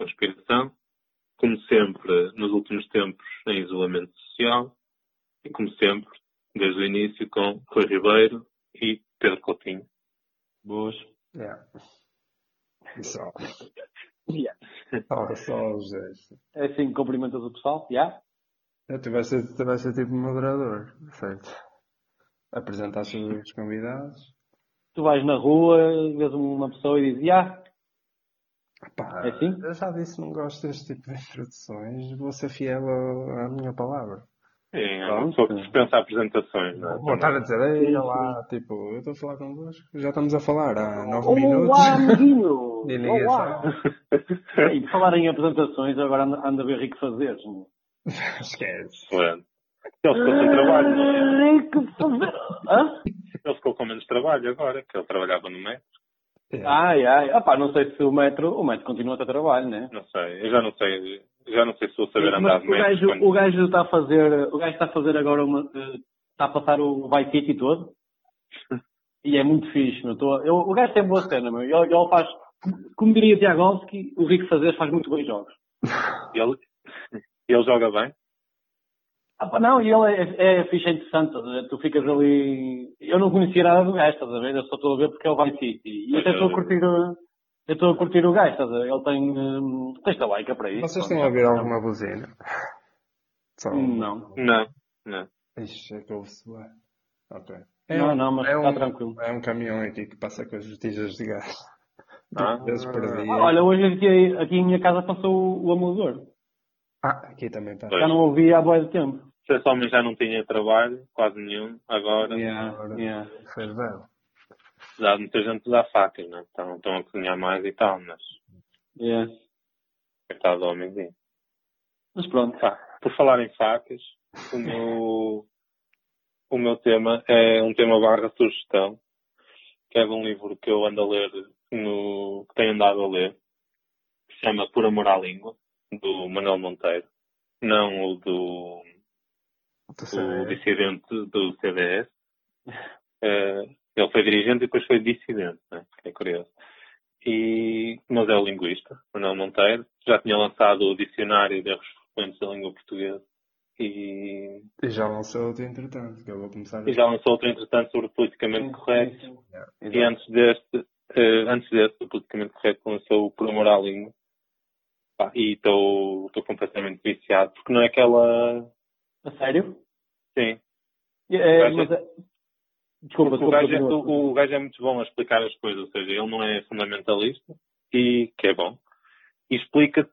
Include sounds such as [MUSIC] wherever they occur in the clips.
Conspiração. Como sempre, nos últimos tempos, em isolamento social. E como sempre, desde o início, com Rui Ribeiro e Pedro Coutinho. Boas. Yeah. Só. Yeah. Só, só os dois. É assim que cumprimentas o pessoal? Já? Eu tu vais ser, tu vais ser tipo moderador, certo? Apresentar os convidados. Tu vais na rua, vês uma pessoa e dizes, já, Pá, É assim? Eu já disse, não gosto deste tipo de introduções. Vou ser fiel à à minha palavra. Sim, é Pronto. uma pessoa que dispensa apresentações, não é? Vou estar a dizer, ei, olá, tipo, eu estou a falar convosco. Já estamos a falar há nove minutos. Olá, amiguinho! [LAUGHS] E ninguém Olá! E [LAUGHS] falar em apresentações, agora anda, a ver rico fazeres. não é? [LAUGHS] Esquece. Excelente. Ele ficou sem trabalho, não é? Rico fazer... Hã? Ele ficou com menos trabalho agora, que ele trabalhava no metro. Ai, ai. Ah, pá, não sei se o metro, o metro continua a ter trabalho, né? Não sei, eu já não sei, já não sei se vou saber andar Mas de o metro. gajo, quando- o gajo está a fazer, o gajo está a fazer agora uma, eh, está a passar o Vice City todo. [LAUGHS] E é muito fixe. Tô, eu, o gajo tem boa cena, meu. Ele, ele faz, como diria Tiagovski, o Rico Fazer faz muito bons jogos. Ele, ele joga bem? Ah, não, e ele é, é é interessante. estás a ver? Tu ficas ali. Eu não conhecia nada do gajo, estás a ver? Eu só estou a ver porque é o Vice City. E até estou a curtir o. Eu estou a curtir o gajo, estás a ver? Ele tem. hum, tens da like para isso. Vocês estão a ouvir alguma buzina? [LAUGHS] Só... Não. Não, não. Ixi, é que ouve-se. Ok. Não, não, mas é está um, tranquilo. É um caminhão aqui que passa com as botijas de gás. [LAUGHS] Ah. Duas vezes por dia. Ah, Olha, hoje aqui, aqui em minha casa passou o, o amolador. Ah, aqui também está. Já não ouvi há boa de tempo. Se esse homem já não tinha trabalho, quase nenhum, agora Agora. yeah. Fez bem. já muita gente dá facas, né? Estão, estão a cozinhar mais e tal, mas Yeah. coitado do homenzinho. Mas pronto. Pá, por falar em facas, o meu, o meu tema é um tema barra sugestão, que é de um livro que eu ando a ler, no, que tenho andado a ler, que se chama Por Amor à Língua, do Manuel Monteiro. Não o do, o dissidente do CDS. Eh, ele foi dirigente e depois foi dissidente, né? é curioso. E, mas é o linguista, Manuel Monteiro. Já tinha lançado o Dicionário de Erros Frequentes da Língua Portuguesa. E, E já lançou outro entretanto, que eu vou começar e já lançou outro, entretanto, sobre politicamente correto. E Exato. antes deste, eh, antes deste, o politicamente correto lançou o Por Amor à Língua. Pá, e estou completamente viciado, porque não é aquela. A sério? Sim, É, gajo- mas, é- desculpa, Porque o desculpa. gajo, é, o, o gajo é muito bom a explicar as coisas, ou seja, ele não é fundamentalista, e que é bom, e explica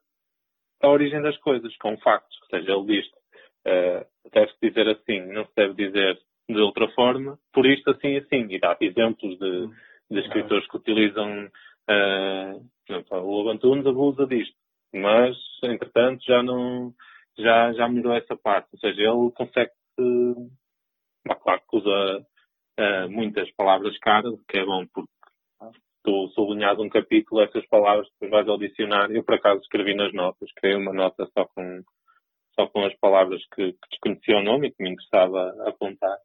a origem das coisas, com factos. Ou seja, ele diz uh, deve-se dizer assim, não se deve dizer de outra forma, por isto, assim e assim. E dá exemplos de, de escritores que utilizam. Uh, o Lobo Antunes abusa disto, mas, entretanto, já não. Já, já melhorou essa parte. Ou seja, ele consegue. Claro que usa uh, muitas palavras caras, o que é bom porque tu sublinhas um capítulo, essas palavras, depois vais ao dicionário. Eu, por acaso, escrevi nas notas, criei uma nota só com, só com as palavras que, que desconhecia o nome e que me interessava apontar.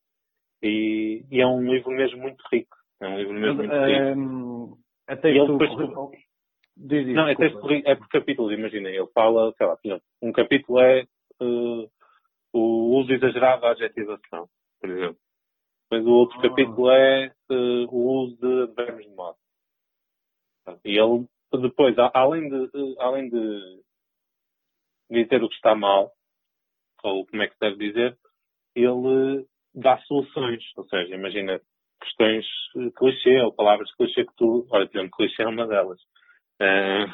E, e é um livro mesmo muito rico. É um livro mesmo muito rico. Ehm, até E ele tu- depois- Diz isso, Não, é, texto, é por capítulos, imagina. Ele fala, sei lá, um capítulo é eh, o uso exagerado da adjetivação, por exemplo. Depois o outro Ah. capítulo é eh, o uso de advérbios de modo. E ele, depois, além de, eh, além de dizer o que está mal, ou como é que se deve dizer, ele dá soluções. Ou seja, imagina questões clichê ou palavras clichê que tu. Olha, por exemplo, clichê é uma delas. Eh,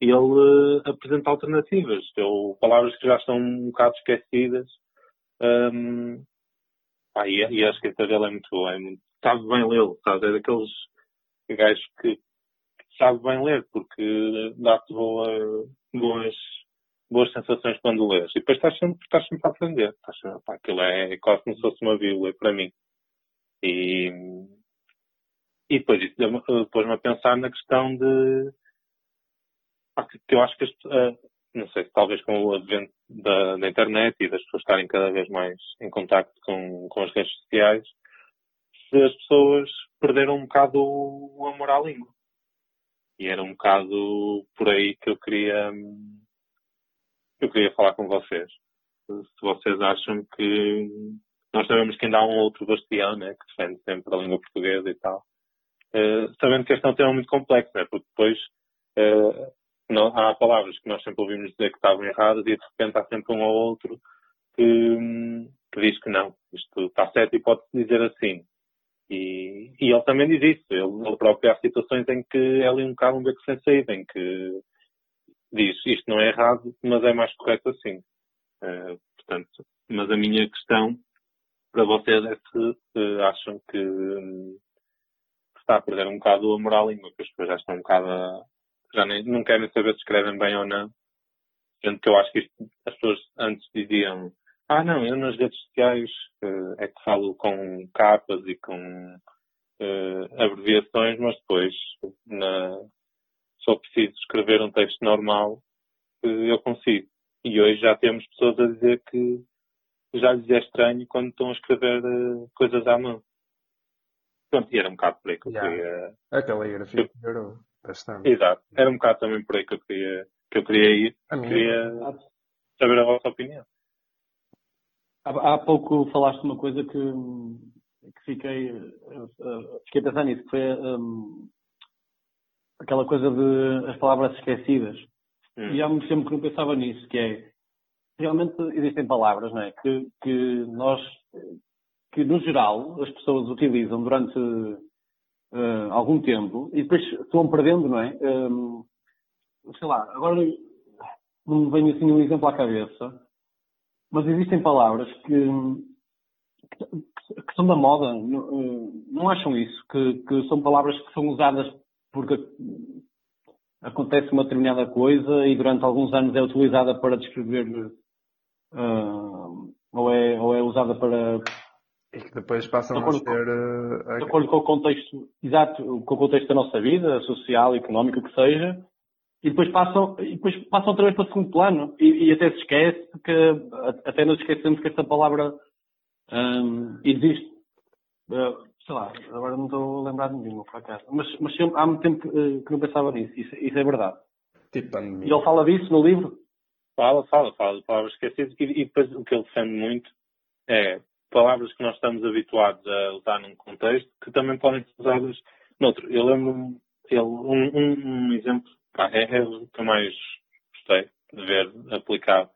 ele eh, apresenta alternativas, ou palavras que já estão um bocado esquecidas. Ehm, pá, e, e a escrita dele é muito boa, é muito, sabe bem lê-lo, sabe? É daqueles gajos que sabe bem ler, porque dá-te boa, boas, boas sensações quando lês. E depois estás sempre, estás sempre a aprender. Estás sempre, pá, aquilo é quase como se fosse uma bíblia para mim. E, e depois isso deu-me- pôs-me a pensar na questão de que, eu acho que eh, não sei, talvez com o advento da, da internet e das pessoas estarem cada vez mais em contacto com, com as redes sociais, se as pessoas perderam um bocado o, amor à língua. E era um bocado por aí que eu queria, eu queria falar com vocês. Se vocês acham que nós sabemos que ainda há um outro bastião, né, que defende sempre a língua portuguesa e tal. Uh, sabendo que este é um tema muito complexo, né, porque depois uh, não, há palavras que nós sempre ouvimos dizer que estavam erradas e de repente há sempre um ou outro que, que diz que não, isto está certo e pode-se dizer assim. E, e, ele também diz isso. Ele, ele próprio há situações em que é ali um bocado um beco sem saída, em que diz isto não é errado, mas é mais correto assim. Uh, portanto, mas a minha questão para vocês é se uh, acham que, um, está a perder um bocado a moral língua, que as pessoas já estão um bocado a, já nem, não querem saber se escrevem bem ou não. Sendo que eu acho que isto, as pessoas antes diziam ah, não, eu nas redes sociais uh, é que falo com capas e com uh, abreviações, mas depois, na, só preciso escrever um texto normal, uh, eu consigo. E hoje já temos pessoas a dizer que já lhes é estranho quando estão a escrever uh, coisas à mão. Pronto, e era um bocado por aí que eu yeah. queria. A caligrafia melhorou bastante. Exato, era um bocado também por aí que eu queria, que eu queria ir. Queria saber a vossa opinião. Há, há pouco falaste uma coisa que, que fiquei, fiquei a pensar nisso, que foi um, aquela coisa de as palavras esquecidas. Hum. E há muito tempo que não pensava nisso, que é realmente existem palavras não é, que, que nós, que no geral as pessoas utilizam durante uh, algum tempo e depois vão perdendo, não é? Um, sei lá, agora não me vem assim um exemplo à cabeça, mas existem palavras que, que, que são da moda, não, eh, não acham isso? Que, que, são palavras que são usadas porque acontece uma determinada coisa e durante alguns anos é utilizada para descrever uh, ou, é, ou é usada para e que depois passam a ser. Uh, de acordo com o contexto, exato, com o contexto da nossa vida, social, económico, o que seja, e depois passam, e depois passam outra vez para o segundo plano e, e até se esquece que, até nos esquecemos que esta palavra um, existe. Uh, sei lá, agora não estou a lembrar de nenhuma, por acaso. Mas, mas há muito tempo que, uh, que não pensava nisso, isso, isso é verdade. Tipo pandemia. E ele fala disso no livro? Fala, fala, fala de palavras esquecidas e, e depois o que ele defende muito é palavras que nós estamos habituados a usar num contexto que também podem ser usadas noutro. Eu lembro-me, um, um, um exemplo é, é o que eu mais gostei de ver aplicado,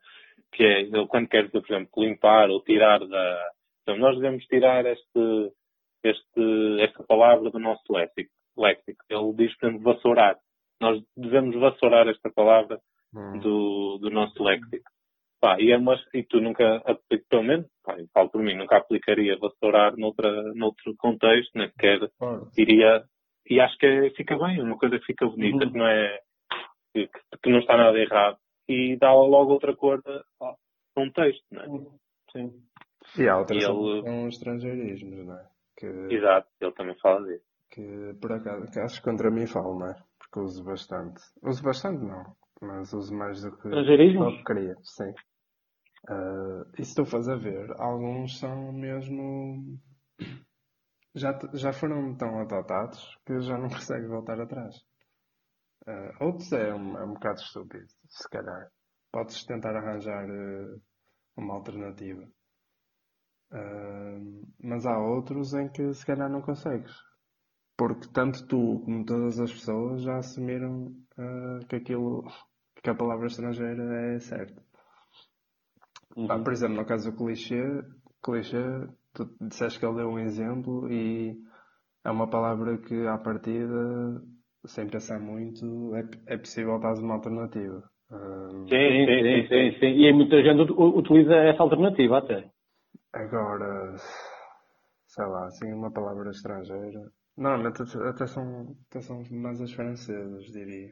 que é ele quando quer dizer, por exemplo, limpar ou tirar da. Então, nós devemos tirar este, este, esta palavra do nosso léxico. léxico. Ele diz, por exemplo, vassourar. Nós devemos vassourar esta palavra hum. do, do nosso léxico. Pá, e, é uma, e tu nunca, pelo menos, pá, falo por mim, nunca aplicaria vassourar noutra, noutro contexto, nem sequer iria. E acho que é, fica bem, uma coisa que fica bonita, uhum. que não é que, que, não está nada errado e dá logo outra cor a um texto, não é? Sim. E há outras ele... são estrangeirismos, não é? Que... Exato, ele também fala disso. Que por acaso, que acho que contra mim falo, não é? Porque uso bastante. Uso bastante não, mas uso mais do que estrangeirismos? queria, sim. Uh, e se estou a ver, alguns são mesmo. Já, já foram tão adotados que já não [LAUGHS] consegue voltar atrás. Uh, outros é um, é um bocado estúpido, se calhar. Podes tentar arranjar uh, uma alternativa. Uh, mas há outros em que se calhar não consegues. Porque tanto tu como todas as pessoas já assumiram que aquilo [LAUGHS] que a palavra estrangeira é certa. Uhum. Ah, por exemplo, no caso do clichê, clichê, tu disseste que ele deu um exemplo e é uma palavra que à partida sem pensar muito, é, é possível dar uma alternativa. Sim, sim, sim, sim, sim, E muita gente utiliza essa alternativa até. Agora, sei lá, assim, uma palavra estrangeira. Não, até, até, são, até são mais as francesas, diria.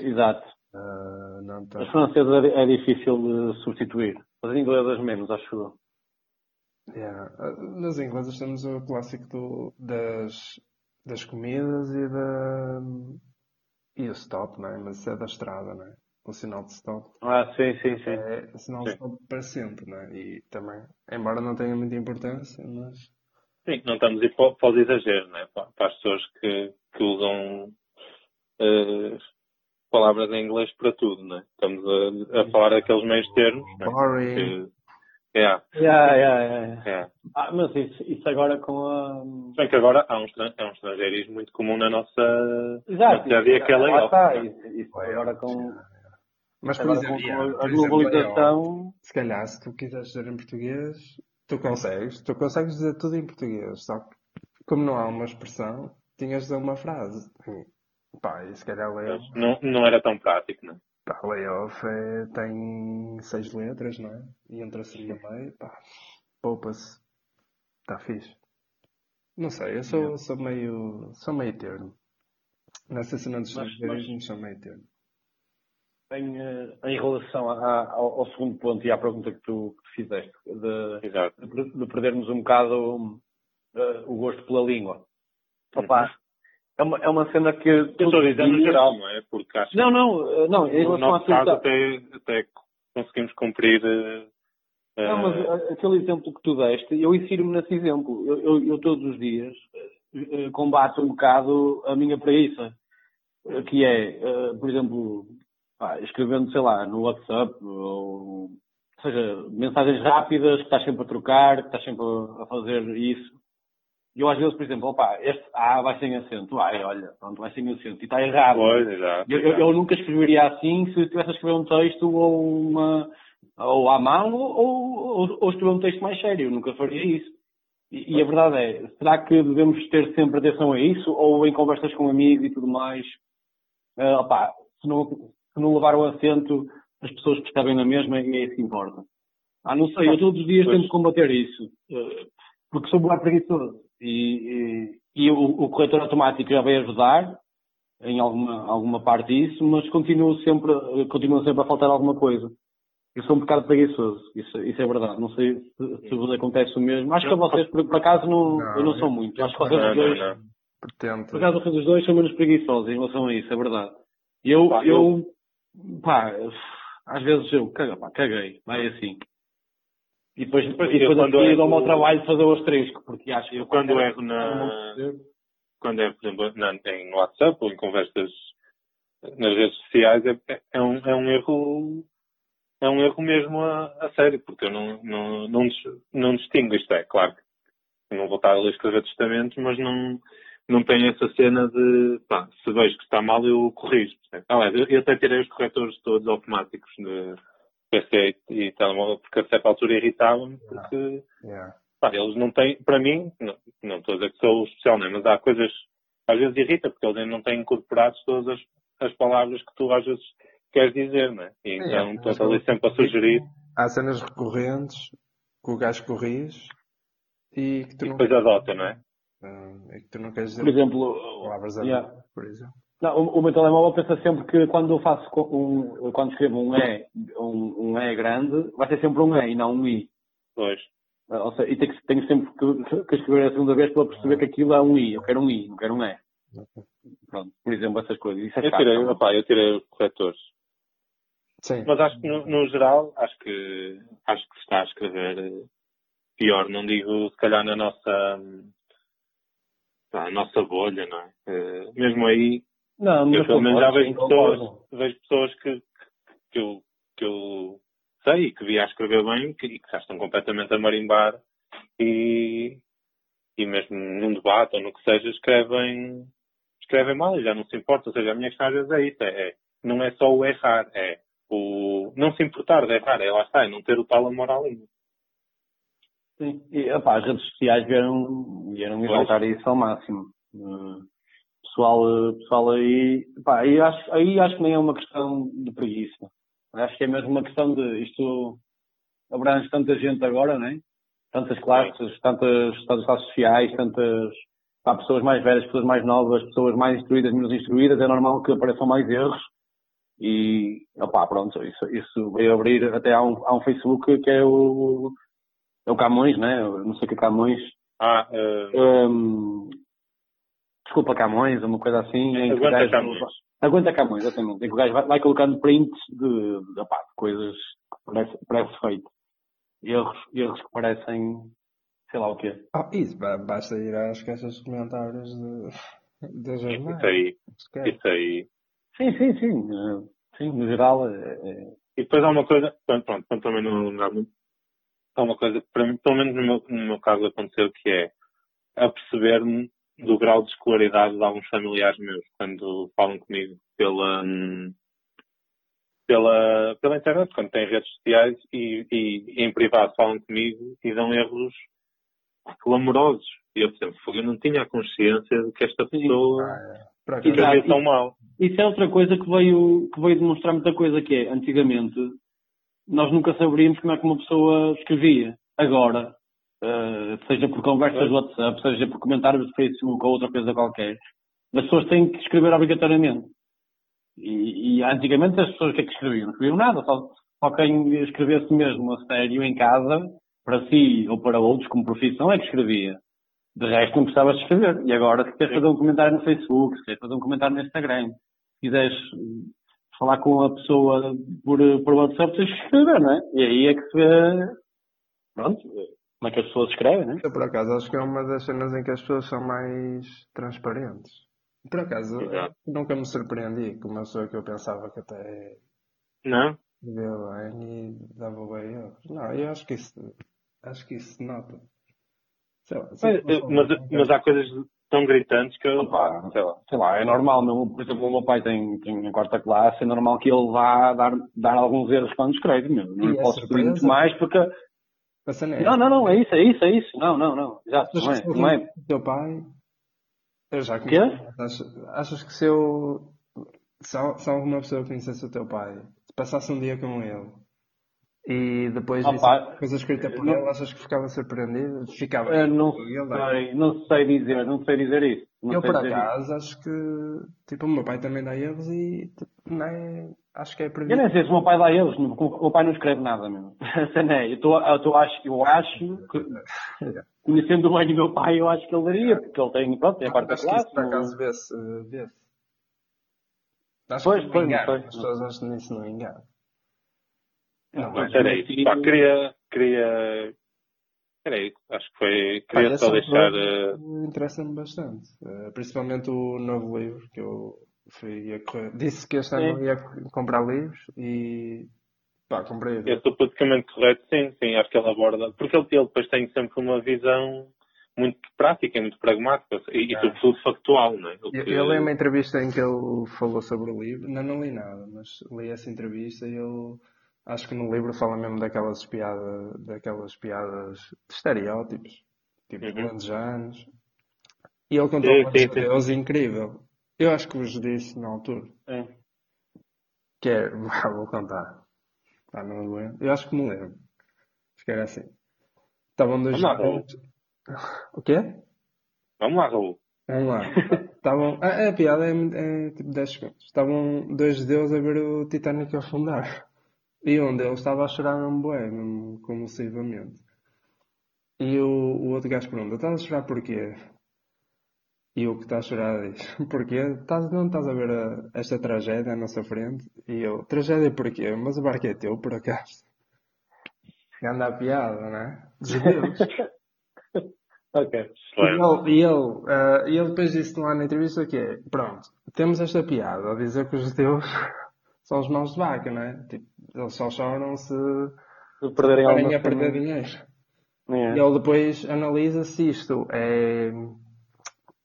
Exato. Uh, não tá... As francesas é, é difícil de substituir. As inglesas menos, acho eu. Yeah. Nas inglesas temos o clássico do, das das comidas e da. e o stop, não é? Mas isso é da estrada, não é? O sinal de stop. Ah, sim, sim, sim. É o sinal sim. de stop para sempre, não é? E também, embora não tenha muita importância, mas. Sim, não estamos a ir para, para os exageros, não é? Para, para as pessoas que, que usam uh, palavras em inglês para tudo, né? Estamos a, a falar aqueles meios termos. Né? Boring. Que, yeah, Yeah, yeah, yeah. yeah. Ah, mas isso, isso agora com a. Se bem que agora há um, é um estrangeirismo muito comum na nossa. Exato. Já havia aquela layoff, está. né? Isso, isso agora com, Mas, por agora exemplo, com, a globalização. se calhar, se tu quiseres dizer em português, tu consegues. Tu consegues dizer tudo em português. Só que, como não há uma expressão, tinhas de dizer uma frase. Pá, e se calhar layoff, Não, não era tão prático, né? pá, layoff é, tem seis letras, não é? E entra assim no meio, pá, poupa-se. Está fixe. Não sei, eu sou, sou meio. sou meio termo. Nessa cena dos Mas- estrangeirismos sou meio termo. Em, eh, em relação a- ao, ao segundo ponto e à pergunta que tu, que tu fizeste, de, de, de perdermos um bocado eh, o gosto pela língua. Opa, é, uma, é uma cena que. Eu estou a dizer no geral, não é? Porque acho Não, não, eh, não, em relação à caso até, até conseguimos cumprir. eh, Não, mas eh, aquele exemplo que tu deste, eu insiro-me nesse exemplo. Eu, eu- eu todos os dias eh, combato um bocado a minha preguiça. Que é, por exemplo, pá, escrevendo, sei lá, no WhatsApp, ou, ou seja, mensagens rápidas, que estás sempre a trocar, que estás sempre a fazer isso. Eu às vezes, por exemplo, opá, este A vai sem acento. Ai, olha, pronto, vai sem acento. E está errado. Pois, exato. Eu, eu- eu nunca escreveria assim se estivesse a escrever um texto ou uma ou à mão ou, ou, ou escrever um texto mais sério. Eu nunca faria isso. E, e a verdade é, será que devemos ter sempre atenção a isso? Ou em conversas com amigos e tudo mais? ah, opá, se, não, se não levar o acento, as pessoas percebem na mesma e é isso que importa. Ah, não sei, eu todos os dias Pois. tento combater isso. ah, porque sou bem preguiçoso. E, e, e o, o corretor automático já vai ajudar, em alguma, alguma parte disso, mas continuo sempre, continuo sempre a faltar alguma coisa. Eu sou um bocado preguiçoso, isso, isso é verdade. Não sei se, se vos acontece o mesmo. Acho que a vocês, por, por acaso, não, Não, eu não sou eu- muito. eu Acho que vocês Não, dois, não. Pretendo. por acaso, os dois são menos preguiçosos em relação a isso, é verdade. E eu, Pá, eu, pá, às vezes eu, caga, pá, caguei, vai assim. E depois, e Pois, depois eu quando seguir erro- dou-me ao trabalho de fazer o asterisco, porque acho Eu quando erro na. Quando é, por exemplo, na, em WhatsApp ou em conversas nas redes sociais, é, é, um, é um erro. É um erro mesmo a, a sério, porque eu não, não, não, não distingo isto. É claro que não vou estar a ler escrever testamentos, mas não, não tenho essa cena de, pá, se vejo que está mal, eu corrijo. Aliás, eu, eu até tirei os corretores todos automáticos de PC e telemóvel, porque a certa altura irritava-me, porque Yeah. Pá, eles não têm, para mim, não, não estou a dizer que sou especial, né? mas há coisas, às vezes irrita, porque eles não têm incorporados todas as, as palavras que tu às vezes queres dizer, né? E então mas estou ali sempre a sugerir Há cenas recorrentes que o gajo corrige e que tu e não, depois adota, não é? Ah, e que tu não queres dizer Por exemplo, palavras a yeah. por exemplo. Não, o, o meu telemóvel pensa sempre que quando eu faço um, quando escrevo um E, um, um E grande, vai ser sempre um E e não um I. Pois. Ah, Ou seja, e tenho, tenho sempre que, que escrever a segunda vez para perceber que aquilo é um I. Eu quero um I, não quero um E. Pronto, por exemplo, essas coisas. Isso é Eu chato, tirei, não opá, eu tirei os corretores. Sim. Mas acho que no, no geral, acho que, acho que se está a escrever eh, pior. Não digo, se calhar, na nossa, hum, pá, a nossa bolha, não é? Eh, mesmo aí, Não, Eu pelo menos já vejo pessoas, vejo pessoas que, que, eu, que eu sei e que vi a escrever bem que, e que já estão completamente a marimbar e, e mesmo num debate ou no que seja escrevem, escrevem mal e já não se importa. Ou seja, a minha questão às vezes é isso, é, é- não é só o errar, é o não se importar de errar, é lá está, é não ter o tal amor à língua. Sim. E, opá, as redes sociais vieram, vieram exaltar isso ao máximo. Eh, pessoal, eh, pessoal aí, pá, aí acho, aí acho que nem é uma questão de preguiça. Acho que é mesmo uma questão de isto abrange tanta gente agora, né? Tantas classes, tantas, tantas classes sociais, tantas pá, pessoas mais velhas, pessoas mais novas, pessoas mais instruídas, menos instruídas, é normal que apareçam mais erros. E, opá, pronto, isso, isso veio abrir até há um, há um Facebook que é o, é o Camões, né? Não sei o que é Camões. Ah, eh, Hum, desculpa Camões, uma coisa assim. em que o aguenta gajo- Camões. Aguenta Camões, exatamente. Em que o gajo vai, vai colocando prints de, de, opá, de coisas que parece, parece feito. Erros, erros que parecem, sei lá o quê. Oh, isso, ba- basta ir às caixas de comentários de, jornais. isso aí. Isso aí. Sim, sim, sim. eh, Sim, no geral, é, é- E depois há uma coisa, pronto, pronto, pronto, também não, não há muito. Há uma coisa que para mim, pelo menos no meu, no meu caso aconteceu, que é aperceber-me do grau de escolaridade de alguns familiares meus quando falam comigo pela, pela, pela internet, quando têm redes sociais e, e em privado falam comigo e dão erros clamorosos. E eu, por exemplo, eu não tinha a consciência de que esta pessoa acaso, Exato. escrevia tão mal. Isso é outra coisa que veio, que veio demonstrar muita coisa, que é, antigamente, nós nunca saberíamos como é que uma pessoa escrevia. Agora, eh, seja por conversas do WhatsApp, seja por comentários do Facebook ou outra coisa qualquer, as pessoas têm que escrever obrigatoriamente. E, e antigamente as pessoas o que é que escreviam? Não escreviam nada, só, só quem escrevesse mesmo a sério em casa, para si ou para outros como profissão, é que escrevia. De resto não precisavas de escrever. E agora, se queres fazer um comentário no Facebook, se queres fazer um comentário no Instagram, se quiseres eh, falar com a pessoa por, por WhatsApp, tens que escrever, não é? E aí é que se vê, pronto, como é que as pessoas escrevem, não é? Eu, por acaso, acho que é uma das cenas em que as pessoas são mais transparentes. Por acaso, Exato. nunca me surpreendi com uma pessoa que eu pensava que até Não? via bem e dava bem erros. Não, eu acho que isso, acho que isso se nota. Sei lá, Mas, eu mas, mas há coisas tão gritantes que eu. Opa, sei lá, sei lá, é normal, meu, por exemplo, o meu pai tem, tem em quarta classe, é normal que ele vá dar, dar alguns erros quando escreve, meu. Não E lhe é posso pedir muito mais porque. A cena é Não, não, não, é isso, é isso, é isso. Não, não, não. Exato, Achas não é. Não é. o teu pai. Eu já Quê? Achas, achas que se eu. Se, se alguma pessoa conhecesse o teu pai, se passasse um dia com ele e depois Ah, visse pá, coisa escrita por não- ele, achas que ficava surpreendido? Ficava. Eu não sei, não sei dizer, não sei dizer isso. Não Eu, por isso. acaso, acho que. Tipo, o meu pai também dá erros e. Tipo, não é, acho que é Eu previsto. nem sei se o meu pai dá eles, porque o meu pai não escreve nada mesmo. [LAUGHS] É, eu, tô, eu, tô, acho, eu acho que, [LAUGHS] conhecendo bem o meu pai, eu acho que ele daria, porque ele tem, pronto, tem a Acho que classe. isso, por acaso, vê-se. eh, vê-se. Acho Pois, que não pois, sei. As pessoas acham nisso não engano. Não, Mas era isso. Pá, queria. queria... Era isso. Acho que foi. Queria Olha, só deixar. eh, Interessa-me bastante. Eh, principalmente o novo livro que eu fui correr. Disse que este ano ia comprar livros e. pá, comprei. Eu sou politicamente correto, sim, sim, acho que ele aborda. Porque ele, ele depois tem sempre uma visão muito prática, muito pragmática e, e Ah. sobretudo factual, não é? Eu li uma entrevista em que ele falou sobre o livro. Não, não li nada, mas li essa entrevista e ele. Acho que no livro fala mesmo daquelas piadas, daquelas piadas de estereótipos, tipo Uhum. grandes anos. E ele contou uma Deus incrível. Eu acho que vos disse na altura. É. Que é, [LAUGHS] vou contar. Tá, não me lembro. Eu acho que me lembro. Acho que era assim. Estavam dois Vamos lá, jovens. O quê? Vamos lá, Raul. Vamos lá. [LAUGHS] Estavam. A, a piada é, é tipo 10 segundos. Estavam dois judeus a ver o Titanic afundar. E um deles estava a chorar mesmo bué, mesmo convulsivamente. E o, o outro gajo pergunta: Estás a chorar porquê? E o que está a chorar [LAUGHS] diz: Porquê? Estás, não estás a ver a- esta tragédia à nossa frente? E eu: Tragédia porquê? Mas o barco é teu, por acaso? Anda a piada, não é? De judeus. [LAUGHS] Ok. E Excelente. ele, e ele, eh, e ele depois disse lá na entrevista que é, pronto, temos esta piada a dizer que os judeus [LAUGHS] são os mãos de vaca, não é? Tipo, eles só choram se perderem alguma a perder dinheiro. É. E ele depois analisa se isto é,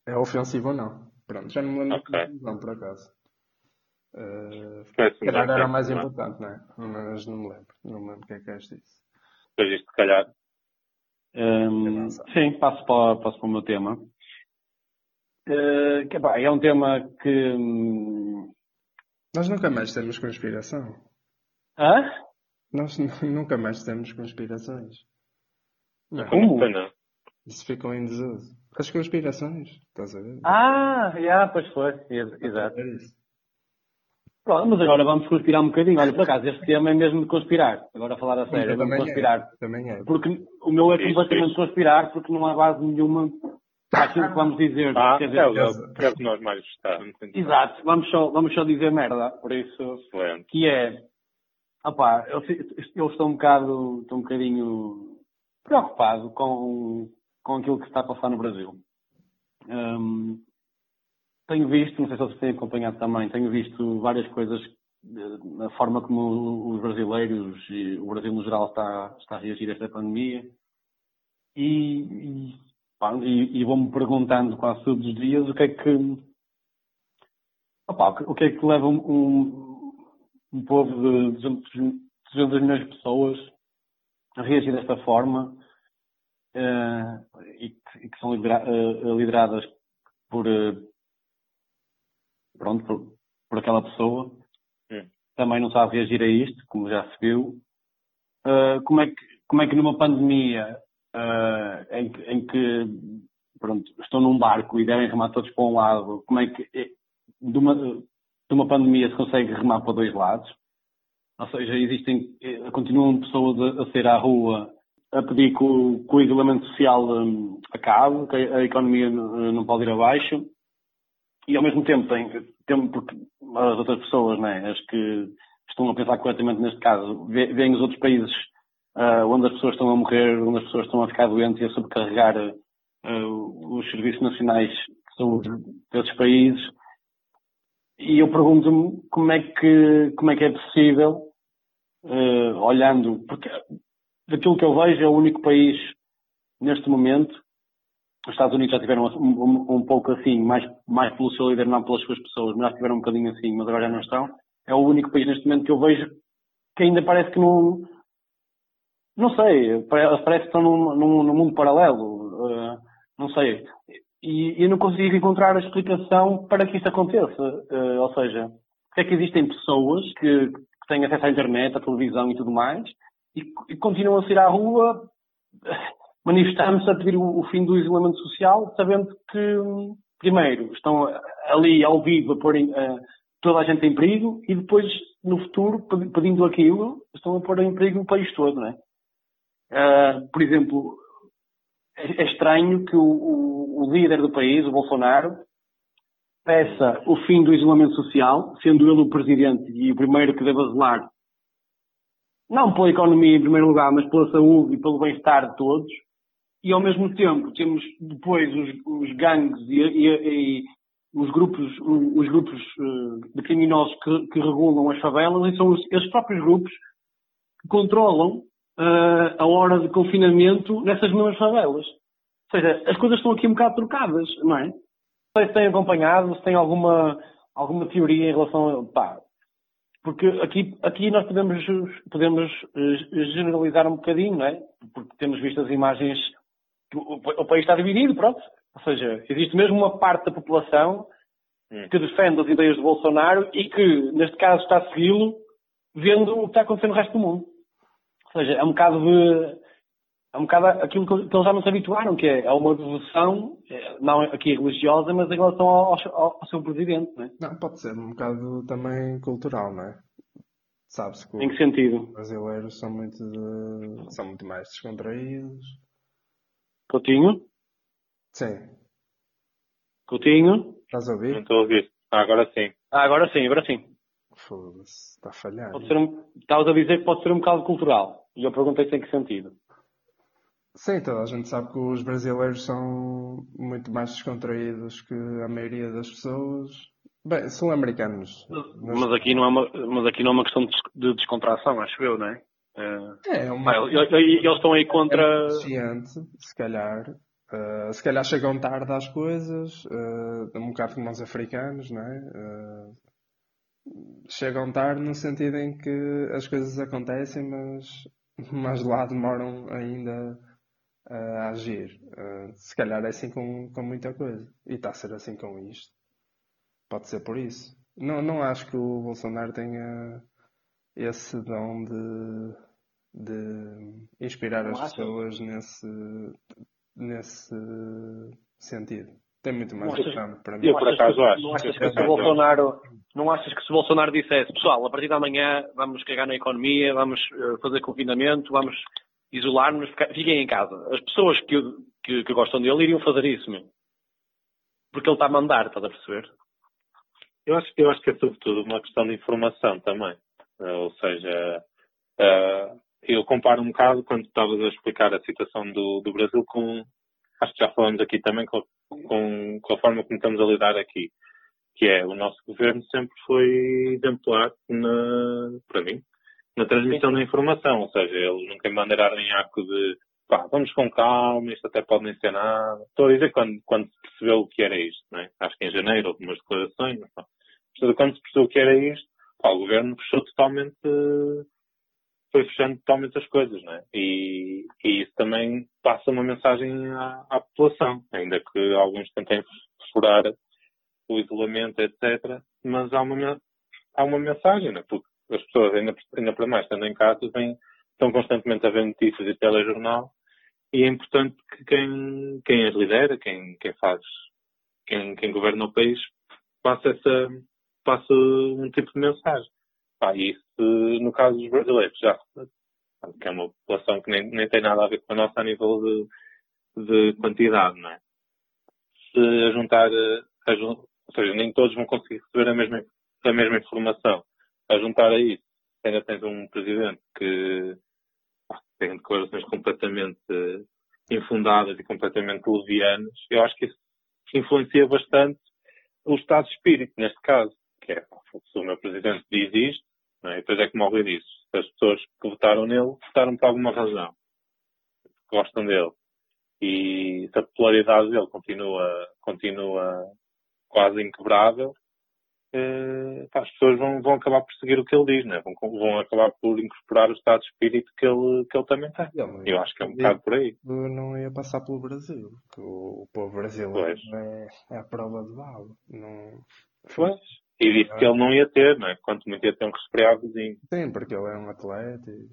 é ofensivo ou não. Pronto, já não me lembro Ok. da conclusão, por acaso. Eh, se calhar era o mais bem. importante, não é? Mas não me lembro. Não me lembro o que é que és disse. Depois isto, se calhar. Hum, Avança. sim, passo para, passo para o meu tema. Eh, que, pá, é um tema que. hum, Nós nunca mais temos conspiração. Hã? Nós [LAUGHS] nunca mais temos conspirações. Não. Como? Pena. Isso ficou em desuso. As conspirações, estás a ver? Ah, já, pois foi. Ex- Exato. É isso. Pronto, mas agora vamos conspirar um bocadinho. Olha, por acaso, este tema é mesmo de conspirar. Agora a falar a sério, é de também conspirar. é. Também é. Porque o meu é completamente isso. conspirar, porque não há base nenhuma para aquilo que vamos dizer. Ah, Quer é, dizer, o- é, o- é o que nós mais gostamos. Exato, vamos só, vamos só dizer merda, por isso, Excelente. que é, opá, eu, eu estou um bocado, estou um bocadinho preocupado com, com aquilo que está a passar no Brasil. Hum, tenho visto, não sei se vocês têm acompanhado também, tenho visto várias coisas na forma como os brasileiros e o Brasil no geral está, está a reagir a esta pandemia e, e, e, e vou-me perguntando quase todos os dias o que é que opa, o que é que leva um, um povo de 200, 200 milhões de pessoas a reagir desta forma uh, e, que, e, que, são lidera, uh, lideradas por, uh, pronto, por, por aquela pessoa também não sabe reagir a isto, como já se viu. Como, é que, como é que numa pandemia em, que, em, que pronto, estão num barco e devem remar todos para um lado, como é que eh, de uma, de uma pandemia se consegue remar para dois lados? Ou seja, existem, continuam pessoas a, a sair à rua a pedir que o, que o isolamento social um, acabe, que a, a economia não pode ir abaixo e ao mesmo tempo tem, tem porque as outras pessoas, né, as que estão a pensar corretamente neste caso, veem os outros países uh, onde as pessoas estão a morrer, onde as pessoas estão a ficar doentes e a sobrecarregar uh, os serviços nacionais que são desses países. E eu pergunto-me como é que, como é que é possível, uh, olhando, porque daquilo que eu vejo é o único país neste momento os Estados Unidos já tiveram um, um, um, pouco assim, mais, mais pelo seu líder, não pelas suas pessoas, mas já tiveram um bocadinho assim, mas agora já não estão. É o único país neste momento que eu vejo que ainda parece que não. Não sei, parece que estão num, num, num mundo paralelo. Uh, não sei. E eu não consigo encontrar a explicação para que isso aconteça. Uh, ou seja, porque é que existem pessoas que, que têm acesso à internet, à televisão e tudo mais, e, e continuam a sair à rua manifestamos a pedir o, o, fim do isolamento social, sabendo que, primeiro, estão ali ao vivo a pôr toda a gente em perigo e depois, no futuro, pedindo aquilo, estão a pôr em perigo o país todo, não é? Uh, por exemplo, é, é estranho que o, o, o, líder do país, o Bolsonaro, peça o fim do isolamento social, sendo ele o presidente e o primeiro que deve zelar, não pela economia em primeiro lugar, mas pela saúde e pelo bem-estar de todos, e ao mesmo tempo temos depois os, os gangues e, e, e, os grupos, os grupos eh, de criminosos que, que, regulam as favelas e são os, esses próprios grupos que controlam uh, a hora de confinamento nessas mesmas favelas. Ou seja, as coisas estão aqui um bocado trocadas, não é? Não sei se têm acompanhado, se têm alguma, alguma teoria em relação a. Pá, porque aqui, aqui nós podemos, podemos eh, generalizar um bocadinho, não é? Porque temos visto as imagens o, país está dividido, pronto. Ou seja, existe mesmo uma parte da população hum. que defende as ideias de Bolsonaro e que, neste caso, está a segui-lo vendo o que está acontecendo no resto do mundo. Ou seja, é um bocado de. É um bocado aquilo que eles já não se habituaram, que é, é uma devoção, é, não aqui religiosa, mas em relação ao, ao, ao seu presidente, não é? Não, pode ser um bocado também cultural, não é? Sabe-se que em que sentido? os brasileiros são muito, são muito mais descontraídos, Coutinho? Sim. Coutinho? Estás a ouvir? Não estou a ouvir. Ah, agora sim. Ah, agora sim, agora sim. Foda-se, está a falhar. Pode ser um... Estavas a dizer que pode ser um bocado cultural. E eu perguntei-te em que sentido. Sim, toda a gente sabe que os brasileiros são muito mais descontraídos que a maioria das pessoas. Bem, são americanos. Mas, mas aqui, não é uma, mas aqui não é uma questão de descontração, acho eu, não é? É, é uma... eles estão aí contra. É se calhar. Uh, se calhar chegam tarde às coisas, uh, um bocado como os africanos, não é? Uh, chegam tarde no sentido em que as coisas acontecem, mas, [LAUGHS] mas lá demoram ainda a agir. Uh, se calhar é assim com, com muita coisa. E está a ser assim com isto. Pode ser por isso. Não, não acho que o Bolsonaro tenha esse dom de, de inspirar as pessoas nesse, nesse sentido. Tem muito mais importante para mim. Eu, por acaso, acho. Não achas, que se o Bolsonaro, não achas que se Bolsonaro dissesse, pessoal, a partir de amanhã vamos cagar na economia, vamos eh, fazer confinamento, vamos isolar-nos, fiquem em casa. As pessoas que, que, que, gostam dele iriam fazer isso mesmo. Porque ele está a mandar, estás a perceber? Eu acho, eu acho que é sobretudo uma questão de informação também. Eh, ou seja, uh, eu comparo um bocado quando estavas a explicar a situação do, do Brasil com, acho que já falamos aqui também, com, com, com, a forma como estamos a lidar aqui. que é o nosso governo sempre foi exemplar na, para mim, na transmissão da informação, ou seja, eles nunca me mandaram em arco de pá, vamos com calma, isto até pode nem ser nada. Estou a dizer quando, quando se percebeu o que era isto, né? acho que em janeiro houve umas declarações, mas quando se percebeu o que era isto, pá, o governo fechou totalmente, foi fechando totalmente as coisas, né? E, e isso também passa uma mensagem à, à população, ainda que alguns tentem furar o isolamento, etc. Mas há uma, há uma mensagem, né? Porque as pessoas, ainda, ainda para mais, estando em casa, estão constantemente a ver notícias e telejornal e é importante que quem, quem as lidera, quem, quem faz, quem, quem governa o país, passe, essa, passe um tipo de mensagem. Ah, isso, no caso dos brasileiros, já que é uma população que nem, nem tem nada a ver com a nossa a nível de, de quantidade, não é? Se a juntar, a, ou seja, nem todos vão conseguir receber a mesma, a mesma informação. A juntar a isso, ainda tens um presidente que têm declarações completamente infundadas e completamente levianas, eu acho que isso influencia bastante o estado de espírito, neste caso, que é, se o meu presidente diz isto, é? e depois é que morre disso. As pessoas que votaram nele votaram por alguma razão, gostam dele. E se a popularidade dele continua, continua quase inquebrável, eh, as pessoas vão, vão acabar por seguir o que ele diz, né? vão, vão acabar por incorporar o estado de espírito que ele, que ele também tem. Ele, Eu acho que é um bocado por aí. Não ia passar pelo Brasil, que o, o povo brasileiro é, é a prova de bala. Não... Pois. E disse que ele não ia ter, não é? Quanto muito ia ter um resfriadozinho. Sim, porque ele é um atleta e...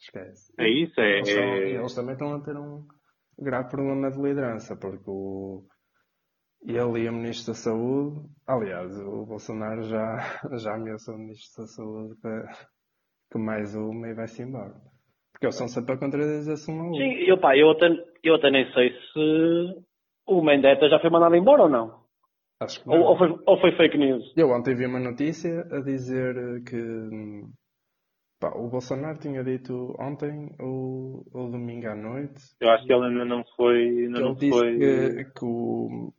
Esquece. É isso, é... Eles, é... eles também estão a ter um grave problema de liderança, porque o ele e o Ministro da Saúde, aliás, o Bolsonaro já, já ameaçou o Ministro da Saúde que, que mais uma e vai-se embora. Porque eles são sempre a contradizer-se um ao Sim, eu, pá, eu, até, eu até nem sei se o Mendetta já foi mandado embora ou não. Acho que não. Ou, ou, foi, ou foi fake news? Eu ontem vi uma notícia a dizer que Pá, o Bolsonaro tinha dito ontem ou, ou domingo à noite. Eu acho que ele ainda não foi. Ainda ele não disse foi... que, que o,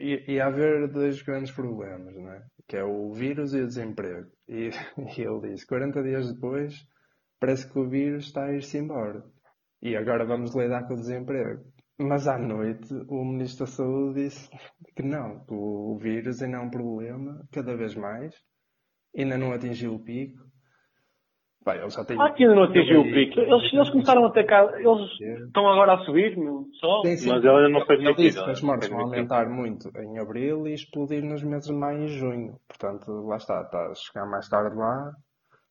ia, ia, haver dois grandes problemas, não é? Que é o vírus e o desemprego. E, [LAUGHS] e ele disse: 40 dias depois, parece que o vírus está a ir-se embora. E agora vamos lidar com o desemprego. Mas à noite, o Ministro da Saúde disse que não, que o vírus ainda é um problema, cada vez mais, ainda não atingiu o pico eles já têm... Ah, que ainda não atingiu o pico. Eles, eles começaram a ter cá, eles estão agora a subir, meu, só. Sim, sim. Mas ele ainda não fez Ele disse que as mortes vão aumentar muito em abril e explodir nos meses de maio e junho. Portanto, lá está, está a chegar mais tarde lá,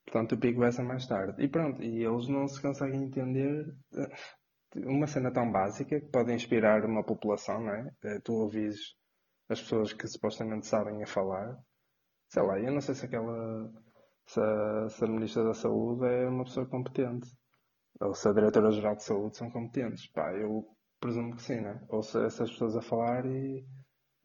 portanto o pico vai ser mais tarde. E pronto, e eles não se conseguem entender eh, uma cena tão básica que pode inspirar uma população, não é? Eh, tu ouvis as pessoas que supostamente sabem a falar. Sei lá, eu não sei se aquela se a, se a Ministra da Saúde é uma pessoa competente. Ou se a Diretora-Geral de Saúde são competentes. Pá, eu presumo que sim, né? Ou se essas pessoas a falar e,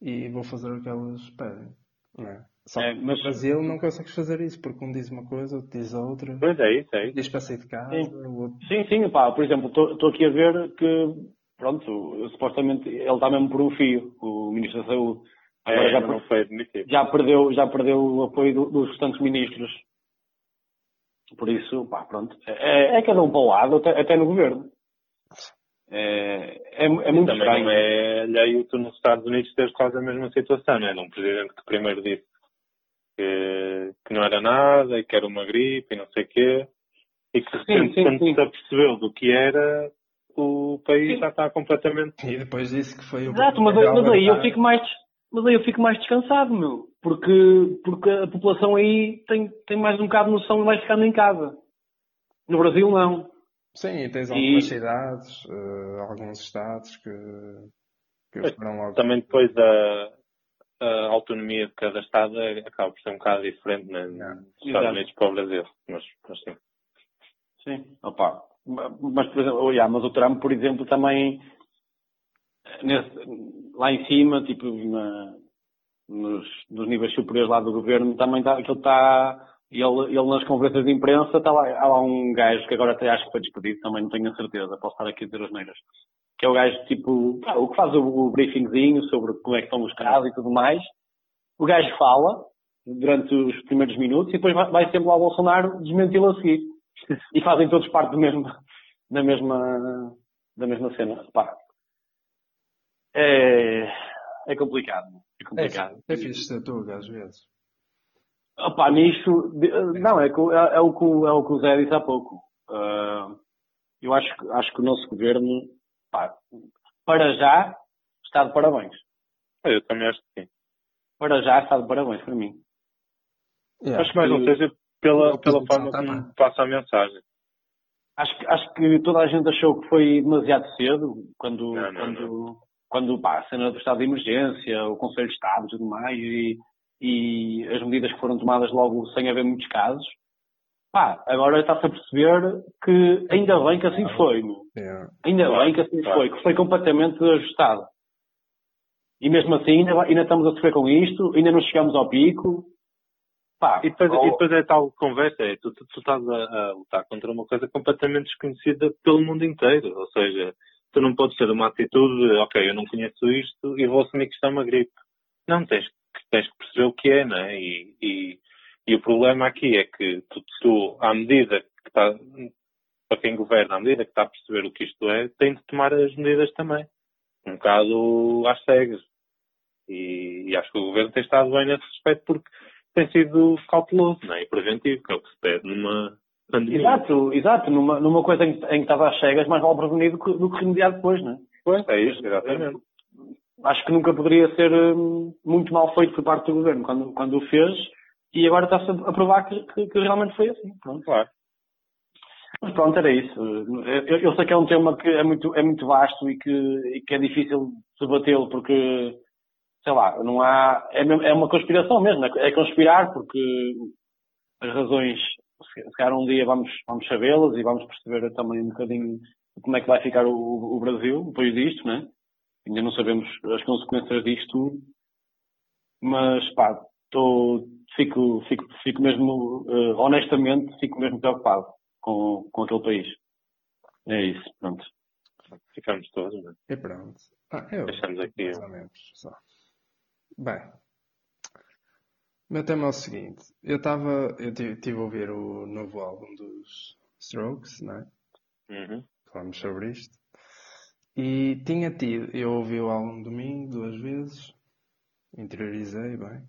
e vou fazer o que elas pedem. Né? Só é, mas... no Brasil não consegues fazer isso, porque um diz uma coisa, outro diz outra. Pois é, isso, é isso. Diz para sair de casa. Sim, outro... sim, sim, pá, por exemplo, estou aqui a ver que, pronto, supostamente ele está mesmo por um fio, o Ministro da Saúde. Agora é, já, não foi já, perdeu, já perdeu o apoio do, dos restantes ministros. Por isso, pá, pronto. É, é cada um para o lado, até, até no governo. É, é, é muito Também estranho. não é alheio tu nos Estados Unidos teres quase a mesma situação, não é? Um presidente que primeiro disse que, que não era nada e que era uma gripe e não sei o quê. E que sim, sim, quando sim. se apercebeu do que era, o país sim. já está completamente. E depois disse que foi o. Exato, mas, mas aí eu fico mais mas aí eu fico mais descansado, meu. Porque, porque a população aí tem, tem mais um bocado de noção e vai ficando em casa. No Brasil, não. Sim, e tens algumas e... cidades, uh, alguns estados que, que foram logo. Também depois a, a autonomia de cada estado é, acaba por ser um bocado diferente né, Estados Unidos para o Brasil. Mas, mas sim. Sim, opa. Mas, por exemplo, yeah, mas o Trump, por exemplo, também nesse, lá em cima, tipo, na, nos, nos, níveis superiores lá do governo, também está, aquilo está, ele, ele nas conferências de imprensa, está lá, há lá um gajo que agora até acho que foi despedido, também não tenho a certeza, posso estar aqui a dizer as neiras, que é o gajo, tipo, o que faz o, briefingzinho sobre como é que estão os casos e tudo mais, o gajo fala durante os primeiros minutos e depois vai, vai sempre lá o Bolsonaro desmenti-lo a seguir. E fazem todos parte do mesmo, da mesma, da mesma cena. Pá. É, é complicado. É complicado. É, é fixe ser às vezes. Opa, nisto, não, é, é, é, o que, é o que o Zé disse há pouco. Uh, eu acho, acho que o nosso governo, pá, para já, está de parabéns. Eu também acho que sim. Para já está de parabéns para mim. Yeah. Acho que mais não seja pela, pela forma como passa a mensagem. Acho, acho que toda a gente achou que foi demasiado cedo quando, não, não, quando, não. quando pá, a cena do estado de emergência, o Conselho de Estado e tudo mais, e, e as medidas que foram tomadas logo sem haver muitos casos. Pá, agora está-se a perceber que ainda bem que assim foi. Yeah. Ainda bem que assim foi, que foi completamente ajustado. E mesmo assim ainda, ainda estamos a sofrer com isto, ainda não chegamos ao pico. Pá, e, depois, ou... e depois é tal conversa, é, tu, tu, tu estás a, a, lutar contra uma coisa completamente desconhecida pelo mundo inteiro. Ou seja, tu não podes ter uma atitude de, ok, eu não conheço isto e vou assumir que isto é uma gripe. Não, tens, tens que perceber o que é, não é? E, e, e o problema aqui é que tu, tu, à medida que está, para quem governa, à medida que está a perceber o que isto é, tem de tomar as medidas também. Um bocado às cegas. E, e acho que o governo tem estado bem nesse respeito porque tem sido cauteloso não é? e preventivo, que é o que se pede numa pandemia. Exato, exato. Numa, numa coisa em, em que estava às cegas, mais vale prevenir do que, do que remediar depois, não é? Pois, é isso, exatamente. Acho que nunca poderia ser hum, muito mal feito por parte do governo quando, quando o fez e agora está-se a provar que, que, que, realmente foi assim. Pronto. Claro. Mas pronto, era isso. Eu, eu, sei que é um tema que é muito, é muito vasto e que, e que é difícil debatê-lo porque sei lá, não há. É, é uma conspiração mesmo, é, é conspirar porque as razões, se calhar um dia vamos, vamos sabê-las e vamos perceber também um bocadinho como é que vai ficar o, o Brasil depois disto, né? Ainda não sabemos as consequências disto tudo, mas pá, tô, fico, fico, fico mesmo, uh, honestamente, fico mesmo preocupado com, com aquele país. É isso, pronto. Ficamos todos, né? E pronto. Ah, eu, Deixamos aqui. Só. Bem, o meu tema é o seguinte. Eu estava. Eu estive a ouvir o novo álbum dos Strokes, né? Uhum. Falamos sobre isto. E tinha tido. Eu ouvi o álbum domingo duas vezes. Interiorizei bem.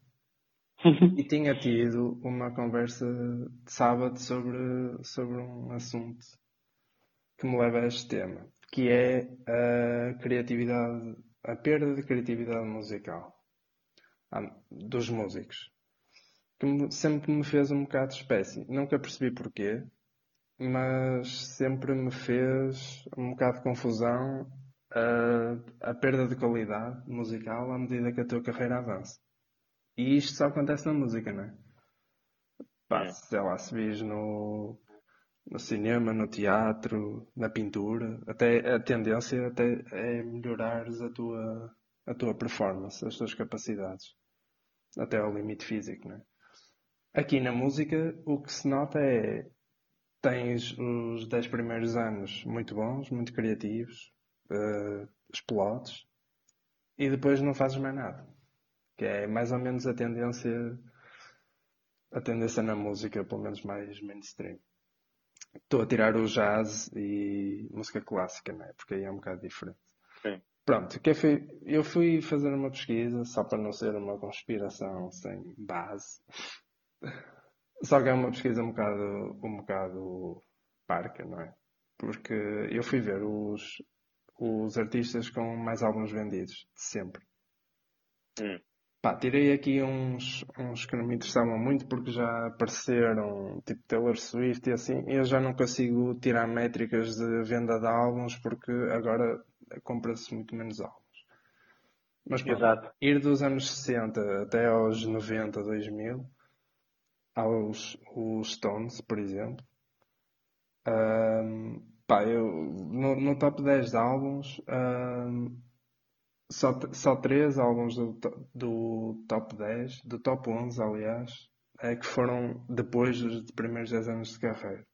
E [LAUGHS] tinha tido uma conversa de sábado sobre, sobre um assunto que me leva a este tema, que é a criatividade, a perda de criatividade musical dos músicos. Que sempre me fez um bocado de espécie. Nunca percebi porquê, mas sempre me fez um bocado de confusão a, a perda de qualidade musical à medida que a tua carreira avança. E isto só acontece na música, não é? Pá, é. sei lá, se vis no, no cinema, no teatro, na pintura, até a tendência até é melhorares a tua, a tua performance, as tuas capacidades, até ao limite físico, né? Aqui na música, o que se nota é tens os 10 primeiros anos muito bons, muito criativos, uh, explodes, e depois não fazes mais nada. Que é mais ou menos a tendência, a tendência na música, pelo menos mais mainstream. Estou a tirar o jazz e música clássica, né? Porque aí é um bocado diferente. Sim. Pronto, que foi, eu fui fazer uma pesquisa, só para não ser uma conspiração sem base. Só que é uma pesquisa um bocado, um bocado parca, não é? Porque eu fui ver os, os artistas com mais álbuns vendidos, de sempre. Hum. Pá, tirei aqui uns, uns que não me interessavam muito porque já apareceram, tipo Taylor Swift e assim, eu já não consigo tirar métricas de venda de álbuns porque agora compra-se muito menos álbuns. Mas pronto, Exato. ir dos anos 60 até aos 90, 2000, aos os Stones, por exemplo, um, pá, eu, no, no, top 10 de álbuns, um, só, só 3 álbuns do, do top 10, do top 11, aliás, é que foram depois dos primeiros 10 anos de carreira.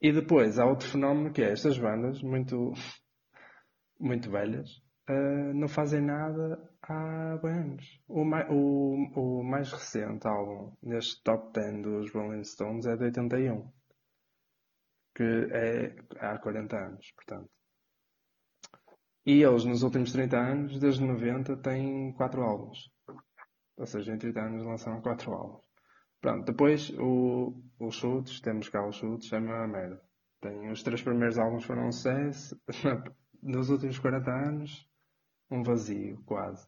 E depois há outro fenómeno que é estas bandas, muito [LAUGHS] muito velhas, uh, não fazem nada há anos. O o, o mais recente álbum neste top 10 dos Rolling Stones é de 81, que é há 40 anos, portanto. E eles, nos últimos 30 anos, desde 90, têm 4 álbuns. Ou seja, em 30 anos lançaram 4 álbuns. Pronto, depois o, os chutes, temos cá os chutes, é uma merda. Tem, os três primeiros álbuns foram um sucesso. [LAUGHS] Nos últimos 40 anos, um vazio, quase.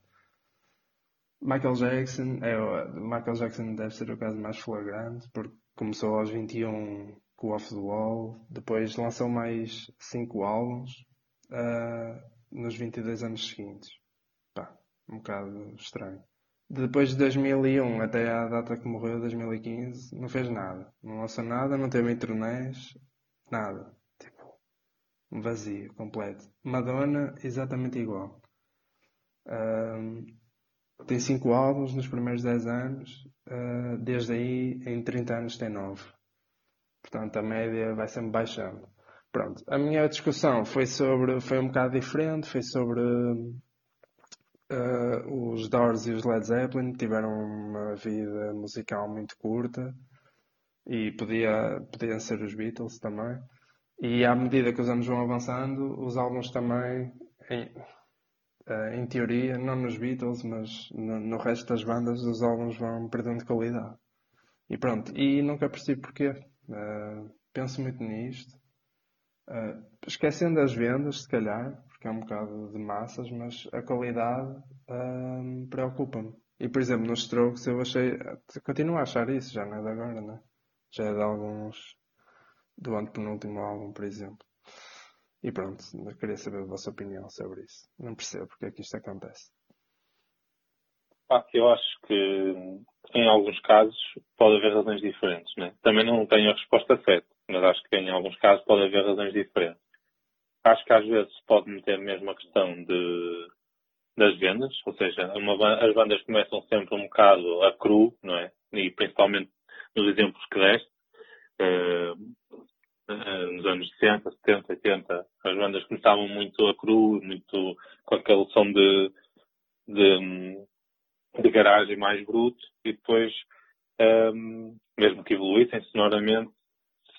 Michael Jackson, é, Michael Jackson deve ser o caso mais flagrante, porque começou aos 21 com Off the Wall, depois lançou mais 5 álbuns uh, nos 22 anos seguintes. Pá, um bocado estranho. Depois de 2001 até à data que morreu, 2015, não fez nada. Não lançou nada, não teve internés, nada. Tipo, um vazio completo. Madonna, exatamente igual. Um, tem 5 álbuns nos primeiros 10 anos, uh, desde aí em 30 anos tem 9. Portanto, a média vai sempre baixando. Pronto, a minha discussão foi sobre, foi um bocado diferente, foi sobre uh, os Doors e os Led Zeppelin, tiveram uma vida musical muito curta e podia, podiam ser os Beatles também. E à medida que os anos vão avançando, os álbuns também, em, uh, em teoria, não nos Beatles, mas no, no, resto das bandas, os álbuns vão perdendo qualidade. E pronto, e nunca percebi porquê. Uh, penso muito nisto. Uh, esquecendo as vendas, se calhar, porque é um bocado de massas, mas a qualidade preocupa-me. E por exemplo, nos Strokes eu achei. Continuo a achar isso, já não é de agora, né? Já é de alguns. do antepenúltimo álbum, por exemplo. E pronto, queria saber a vossa opinião sobre isso. Não percebo porque é que isto acontece. Ah, eu acho que em alguns casos pode haver razões diferentes, né? Também não tenho a resposta certa, mas acho que em alguns casos pode haver razões diferentes. Acho que às vezes pode meter mesmo a questão de, das vendas, ou seja, uma, as bandas começam sempre um bocado a cru, não é? E principalmente nos exemplos que deste, uh, nos anos 60, 70, 80, as bandas começavam muito a cru, muito com aquele som de, de, de garagem mais bruto, e depois, um, mesmo que evoluíssem sonoramente,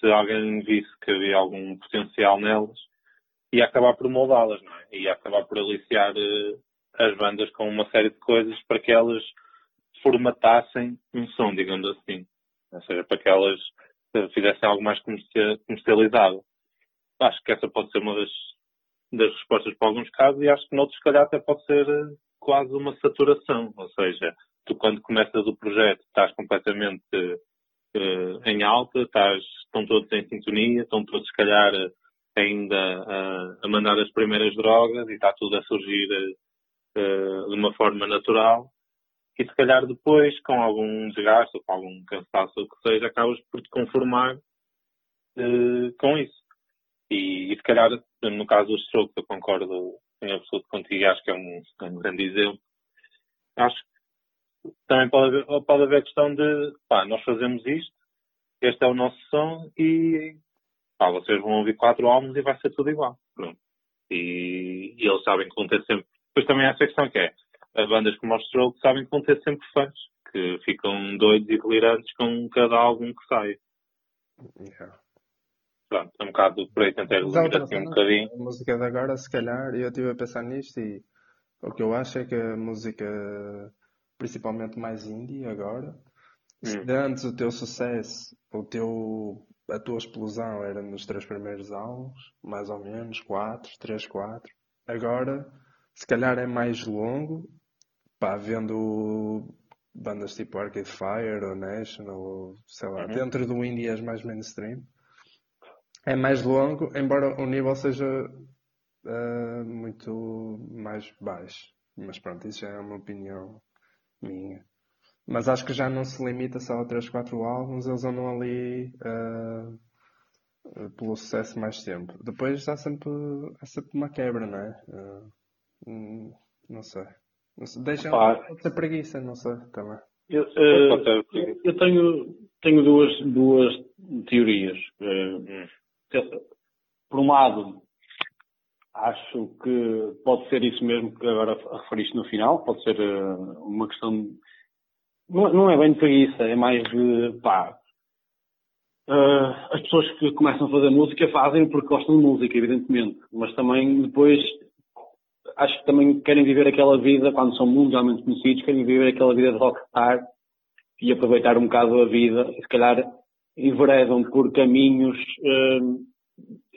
se alguém visse que havia algum potencial nelas, ia acabar por moldá-las, não é? Ia acabar por aliciar uh, as bandas com uma série de coisas para que elas formatassem um som, digamos assim. Ou seja, para que elas uh, fizessem algo mais comercializado. Acho que essa pode ser uma das, das respostas para alguns casos e acho que noutros, se calhar, até pode ser uh, quase uma saturação. Ou seja, tu quando começas o projeto estás completamente em alta, estás, estão todos em sintonia, estão todos, se calhar, ainda a, a mandar as primeiras drogas e está tudo a surgir uh, de uma forma natural. E se calhar depois, com algum desgaste com algum cansaço ou o que seja, acabas por te conformar uh, com isso. E, e, se calhar, no caso dos Strokes, eu concordo em absoluto contigo acho que é um, é um grande exemplo. Acho também pode haver, pode haver a questão de, pá, nós fazemos isto, este é o nosso som e pá, vocês vão ouvir quatro álbuns e vai ser tudo igual. Pronto. E, e eles sabem que vão ter sempre. Depois também há essa questão que é, as bandas como os Stroke sabem que vão ter sempre fãs, que ficam doidos e delirantes com cada álbum que sai. Yeah. Pronto, é um bocado por aí tentar resumir assim um bocadinho. A música de agora, se calhar, eu estive a pensar nisto e o que eu acho é que a música, principalmente mais indie agora, hum. se antes o teu sucesso, o teu a tua explosão era nos três primeiros álbuns, mais ou menos, quatro, três, quatro. Agora, se calhar é mais longo, pá, vendo bandas tipo Arcade Fire ou National, ou sei lá, uhum. dentro do indie és mais mainstream. É mais longo, embora o nível seja uh, muito mais baixo. Mas pronto, isso já é uma opinião minha. Mas acho que já não se limita só a 3, 4 álbuns, eles andam ali uh, pelo sucesso mais tempo. Depois há sempre, há sempre uma quebra, não é? Uh, não sei. Não sei. Deixa pode ser preguiça, não sei também. Eu, uh, eu tenho, tenho duas, duas teorias. Por um lado, acho que pode ser isso mesmo que agora referiste no final, pode ser uh, uma questão. De... Não, é bem de preguiça, é mais de pá. Uh, as pessoas que começam a fazer música fazem porque gostam de música, evidentemente, mas também depois acho que também querem viver aquela vida, quando são mundialmente conhecidos, querem viver aquela vida de rockstar e aproveitar um bocado a vida, e se calhar enveredam por caminhos uh,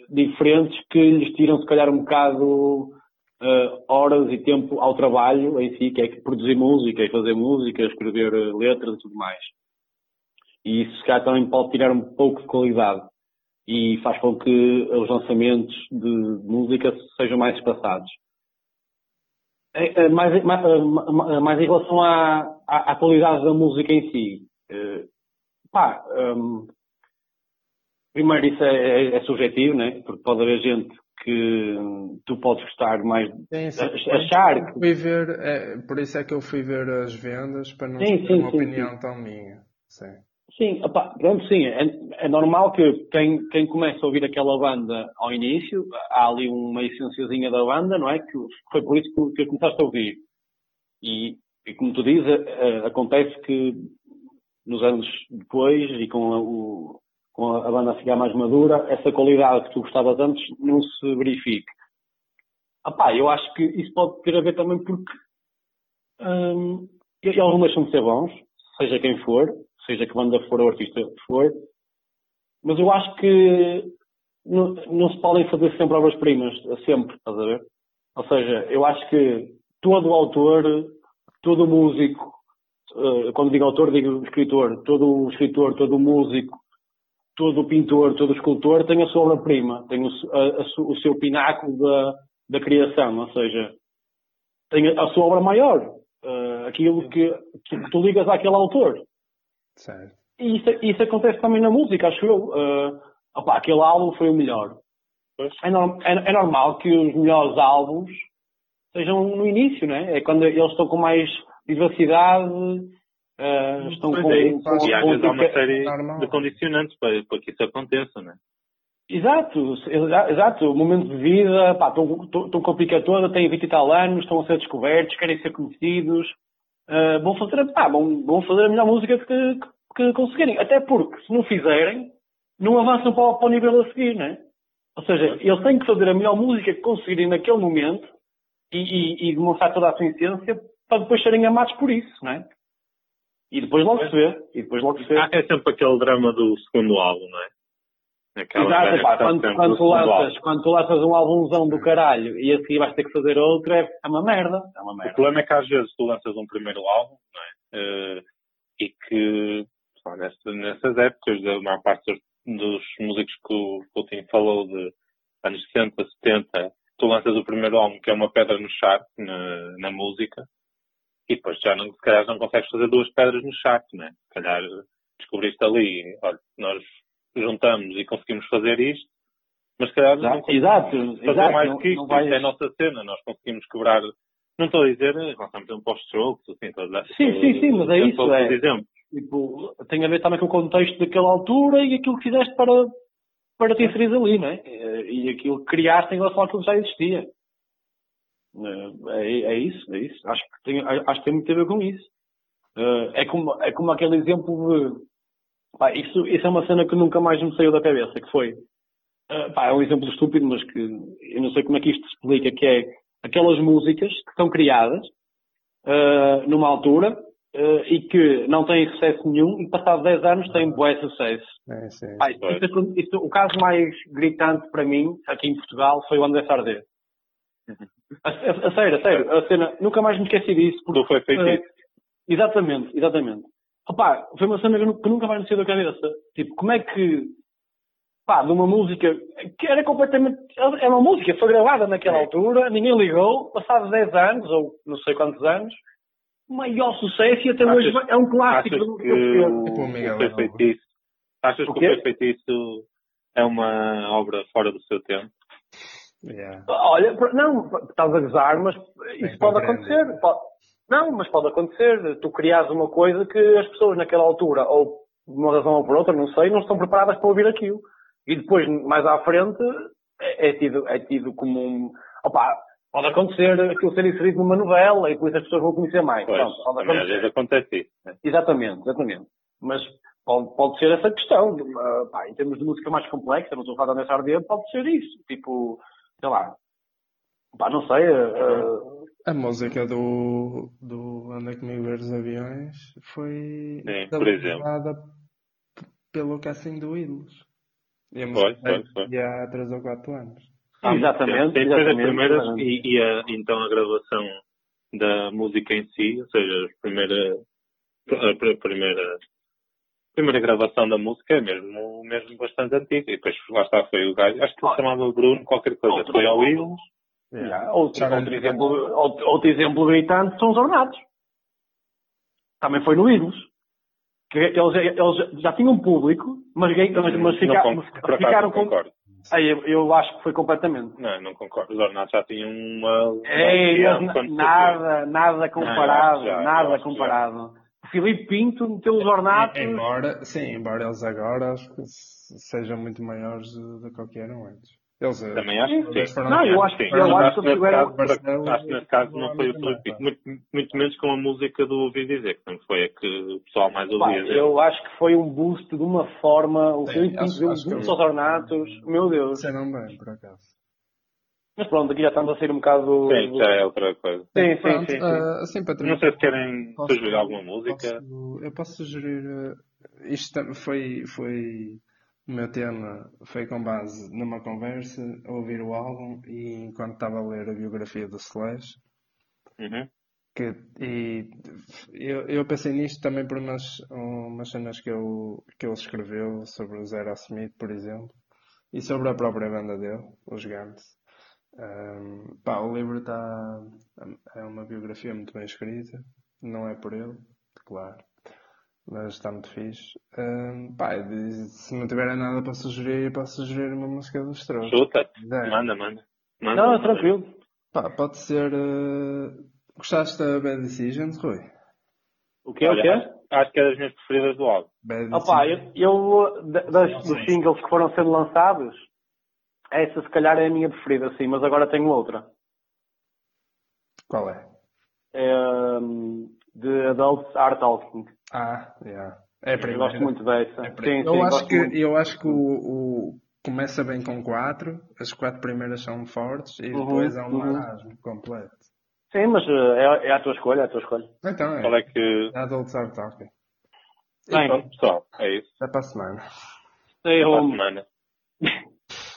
diferentes que lhes tiram se calhar um bocado uh, horas e tempo ao trabalho em si, que é produzir música e fazer música, escrever eh, letras e tudo mais. E isso se calhar também pode tirar um pouco de qualidade e faz com que os lançamentos de música sejam mais espaçados. É, é, mais, mais, mais, em relação à, à, à, qualidade da música em si, uh, pá, um, Primeiro, isso é, é, é, subjetivo, né? Porque pode haver gente que tu podes gostar mais. Sim, sim. Achar que. Fui ver, é, por isso é que eu fui ver as vendas para não sim, ter uma opinião tão minha. Sim. Sim, opa, pronto, sim. É, é, normal que quem, quem começa a ouvir aquela banda ao início, há ali uma essenciazinha da banda, não é? Que foi por isso que, que começaste a ouvir. E, e como tu dizes, é, acontece que nos anos depois e com o, com a banda a ficar mais madura, essa qualidade que tu gostavas antes não se verifique. Ah eu acho que isso pode ter a ver também porque hum, eles deixam de ser bons, seja quem for, seja que banda for ou artista for, mas eu acho que não, não se podem fazer sempre obras-primas, sempre, estás a ver? Ou seja, eu acho que todo autor, todo músico, eh, quando digo autor, digo escritor, todo escritor, todo músico, todo pintor, todo escultor tem a sua obra-prima, tem o, a, a, o, seu pináculo da, da criação, ou seja, tem a, a sua obra maior, uh, aquilo que, que, tu ligas àquele autor. Certo. E isso, isso acontece também na música, acho eu. Uh, opa, aquele álbum foi o melhor. É, norm, é, é, normal que os melhores álbuns sejam no início, né? É quando eles estão com mais vivacidade, Uh, estão com, é, com, e às vezes há uma série normal. de condicionantes para, para que isso aconteça, não é? Exato, exato. O momento de vida, pá, estão, estão com a pica toda, têm 20 e tal anos, estão a ser descobertos, querem ser conhecidos, uh, vão, fazer, pá, vão, vão fazer a melhor música que, que, que, conseguirem. Até porque, se não fizerem, não avançam para, para o nível a seguir, não é? Ou seja, eles têm que fazer a melhor música que conseguirem naquele momento e, e, e demonstrar toda a sua essência para depois serem amados por isso, não é? E depois logo se vê. E depois logo se vê. Ah, é sempre aquele drama do segundo álbum, não é? Aquela Exato, pá, quando, quando, tu lanças, quando tu lanças um álbumzão do caralho e assim vais ter que fazer outro, é, é uma merda. É uma merda. O problema é que às vezes tu lanças um primeiro álbum, não é? Uh, e que, só nessas, nessas épocas, a maior parte dos músicos que o Putin falou de anos 60, 70, tu lanças o primeiro álbum que é uma pedra no chart na, na música e depois já não, se calhar não consegues fazer duas pedras no chat, né? Se calhar descobriste ali, olha, nós juntamos e conseguimos fazer isto, mas se calhar exato, não exato, fazer exato, mais do que isto, vai... isto é a nossa cena, nós conseguimos quebrar, não estou a dizer, nós estamos um post-stroke, assim, toda, sim, sim, sim, mas é isso, é, tipo, tem a ver também com o contexto daquela altura e aquilo que fizeste para, para te inserir ali, não é? E aquilo que criaste em relação àquilo que já existia. É, é isso, é isso. Acho que tem, acho que tem muito a ver com isso. É como, é como aquele exemplo de. Pá, isso, isso é uma cena que nunca mais me saiu da cabeça, que foi. Pá, é um exemplo estúpido, mas que eu não sei como é que isto se explica, que é aquelas músicas que são criadas uh, numa altura uh, e que não têm sucesso nenhum e passado 10 anos têm bué sucesso. É, sim, Pá, isso, isso, isso, o caso mais gritante para mim, aqui em Portugal, foi o André Sardé. A, a, a, sério, a sério, a cena, nunca mais me esqueci disso. Porque, foi feito uh, Exatamente, exatamente. Opa, foi uma cena que nunca mais me saiu da cabeça. Tipo, como é que, pá, de uma música que era completamente, é uma música, foi gravada naquela altura, ninguém ligou, passados 10 anos, ou não sei quantos anos, maior sucesso e até achas, hoje é um clássico achas que o, o, feitiço, Achas o que o Foi Feitiço é uma obra fora do seu tempo? Yeah. Olha, não, estás a gozar, mas isso pode acontecer. Pode, não, mas pode acontecer. Tu crias uma coisa que as pessoas naquela altura, ou de uma razão ou por outra, não sei, não estão preparadas para ouvir aquilo. E depois, mais à frente, é, é tido, é tido como um, Opa, pode acontecer aquilo ser inserido numa novela e por isso as pessoas vão conhecer mais. Pois, Pronto, pode também às acontecer. vezes acontece isso. né? Exatamente, exatamente. Mas pode, pode ser essa questão. de uma- pá, em termos de música mais complexa, falar da Nessa Arder, pode ser isso. Tipo, sei lá. Pá, não sei. eh, A música do, do Anda Comigo Ver os Aviões foi Sim, por exemplo. pelo casting do Ídolos. E a Foi, música foi, foi. foi há 3 ou 4 anos. Ah, exatamente. Exatamente, primeiras exatamente. e, e a- então a gravação da música em si, ou seja, a primeira, a pr- primeira, primeira gravação da música é mesmo, mesmo bastante antiga. E depois lá está, foi o gajo, acho que se chamava Bruno qualquer coisa, Outro- foi ao Ídolos. Yeah. Outro, Já outro, não- exemplo, outro, outro exemplo gritante são os Ornatos. Também foi no Ídolos. Que eles, eles já tinham público, mas, mas, mas fica- con- mas por acaso ficaram com. concordo. Aí, eu, eu acho que foi completamente. Não, não concordo. Os Ornatos já tinham uma. uma Ei, nada, nada comparado, Não, já, nada comparado. Filipe Pinto meteu os Ornatos. Embora, sim, embora eles agora acho que se- sejam muito maiores do que o que eram antes. Eles, eh, Também acho que sim. foram- Não, eu acho, Sim. eu acho que nesse caso, por- acho que nesse caso não foi o Filipe, pá. muito, muito menos com a música do Ouvi Dizer, que também foi a que o pessoal mais Pá, ouvia. eu acho que foi um boost de uma forma. O Filipe Pinto deu um que boost aos Ornatos. Meu Deus. disseram bem, por acaso. Mas pronto, aqui já estamos a sair um bocado. Sim, já é outra coisa. Sim, sim, Pronto, sim, sim. para Não sei se querem Posso- sugerir alguma música. posso- eu posso sugerir. eh, isto foi, foi. O meu tema foi com base numa conversa, a ouvir o álbum e enquanto estava a ler a biografia do Slash. Uhum. Que, e eu, eu pensei nisto também por umas, umas cenas que, eu, que ele escreveu sobre o Zero Smith, por exemplo, e sobre a própria banda dele, os Gantz. Um, pá, o livro está. É uma biografia muito bem escrita, não é por ele, claro, mas está muito fixe. Um, pá, diz- se não tiverem nada para sugerir, posso sugerir uma música dos Strokes. Chuta. É. Manda, manda. manda Não, manda. tranquilo. Pá, pode ser. eh, Gostaste da Bad Decisions, Rui? O que é o que é? acho, acho que é das minhas preferidas do álbum. Bad Opa, eu, eu da- das, dos singles que foram sendo lançados, essa se calhar é a minha preferida, sim, mas agora tenho outra. Qual é? É, hum, de Adults Are Talking. Ah, yeah. É a Eu primeira. gosto muito dessa. É sim, primeira. sim, eu, acho que, muito. eu acho que o, o- começa bem com quatro, as quatro primeiras são fortes e Uhum, depois é um uhum. marasmo completo. Sim, mas eh, é, é a tua escolha, é a tua escolha. Então é. Qual é que. Adults are talking. Bem, Pronto, pessoal, é isso. Até para a semana. stay Até para a